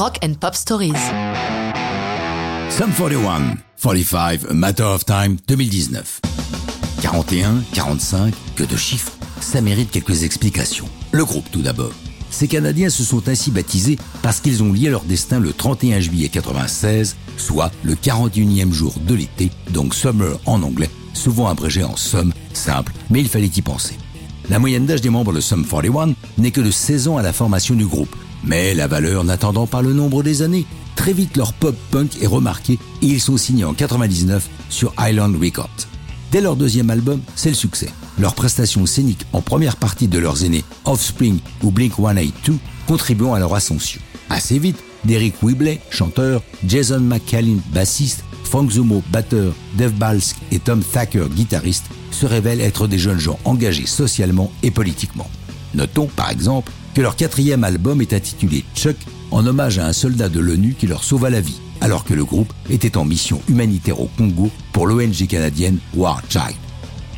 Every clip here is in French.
Rock and Pop Stories. Sum 41, 45, A Matter of Time 2019. 41, 45, que de chiffres. Ça mérite quelques explications. Le groupe tout d'abord. Ces Canadiens se sont ainsi baptisés parce qu'ils ont lié leur destin le 31 juillet 96, soit le 41e jour de l'été, donc summer en anglais, souvent abrégé en Sum, simple, mais il fallait y penser. La moyenne d'âge des membres de Sum 41 n'est que de 16 ans à la formation du groupe, mais la valeur n'attendant pas le nombre des années, très vite leur pop punk est remarqué et ils sont signés en 99 sur Island Records. Dès leur deuxième album, c'est le succès. Leurs prestations scéniques en première partie de leurs aînés Offspring ou Blink 182 contribuant à leur ascension. Assez vite, Derek Whibley, chanteur, Jason McCallin, bassiste, Frank Zumo, batteur, Dave Balsk et Tom Thacker, guitariste, se révèlent être des jeunes gens engagés socialement et politiquement. Notons, par exemple, que leur quatrième album est intitulé Chuck en hommage à un soldat de l'ONU qui leur sauva la vie, alors que le groupe était en mission humanitaire au Congo pour l'ONG canadienne War Child.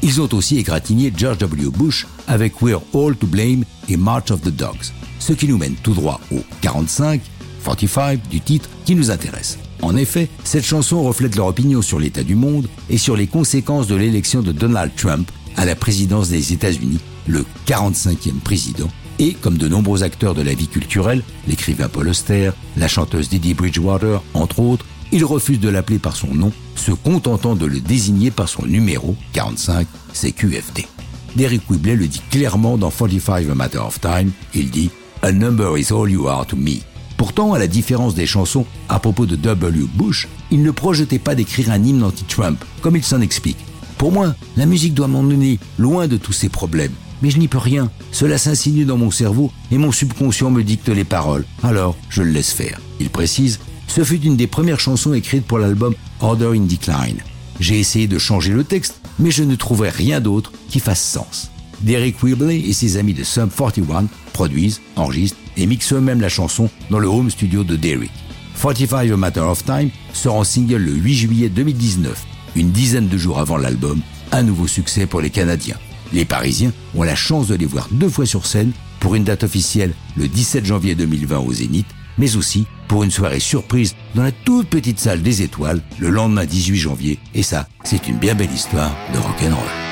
Ils ont aussi égratigné George W. Bush avec We're All to Blame et March of the Dogs, ce qui nous mène tout droit au 45, 45 du titre qui nous intéresse. En effet, cette chanson reflète leur opinion sur l'état du monde et sur les conséquences de l'élection de Donald Trump à la présidence des États-Unis, le 45e président, et comme de nombreux acteurs de la vie culturelle, l'écrivain Paul Auster, la chanteuse Didi Bridgewater, entre autres, ils refusent de l'appeler par son nom, se contentant de le désigner par son numéro 45, c'est QFD. Derek Whibley le dit clairement dans 45 A Matter of Time, il dit A number is all you are to me. Pourtant, à la différence des chansons à propos de W. Bush, il ne projetait pas d'écrire un hymne anti-Trump, comme il s'en explique. Pour moi, la musique doit m'emmener loin de tous ces problèmes mais je n'y peux rien. Cela s'insinue dans mon cerveau et mon subconscient me dicte les paroles. Alors, je le laisse faire. Il précise, ce fut une des premières chansons écrites pour l'album Order in Decline. J'ai essayé de changer le texte, mais je ne trouvais rien d'autre qui fasse sens. Derek Whibley et ses amis de Sum 41 produisent, enregistrent et mixent eux-mêmes la chanson dans le home studio de Derek. 45 A Matter of Time sera en single le 8 juillet 2019, une dizaine de jours avant l'album, un nouveau succès pour les Canadiens. Les Parisiens ont la chance de les voir deux fois sur scène pour une date officielle le 17 janvier 2020 au Zénith, mais aussi pour une soirée surprise dans la toute petite salle des étoiles le lendemain 18 janvier. Et ça, c'est une bien belle histoire de rock'n'roll.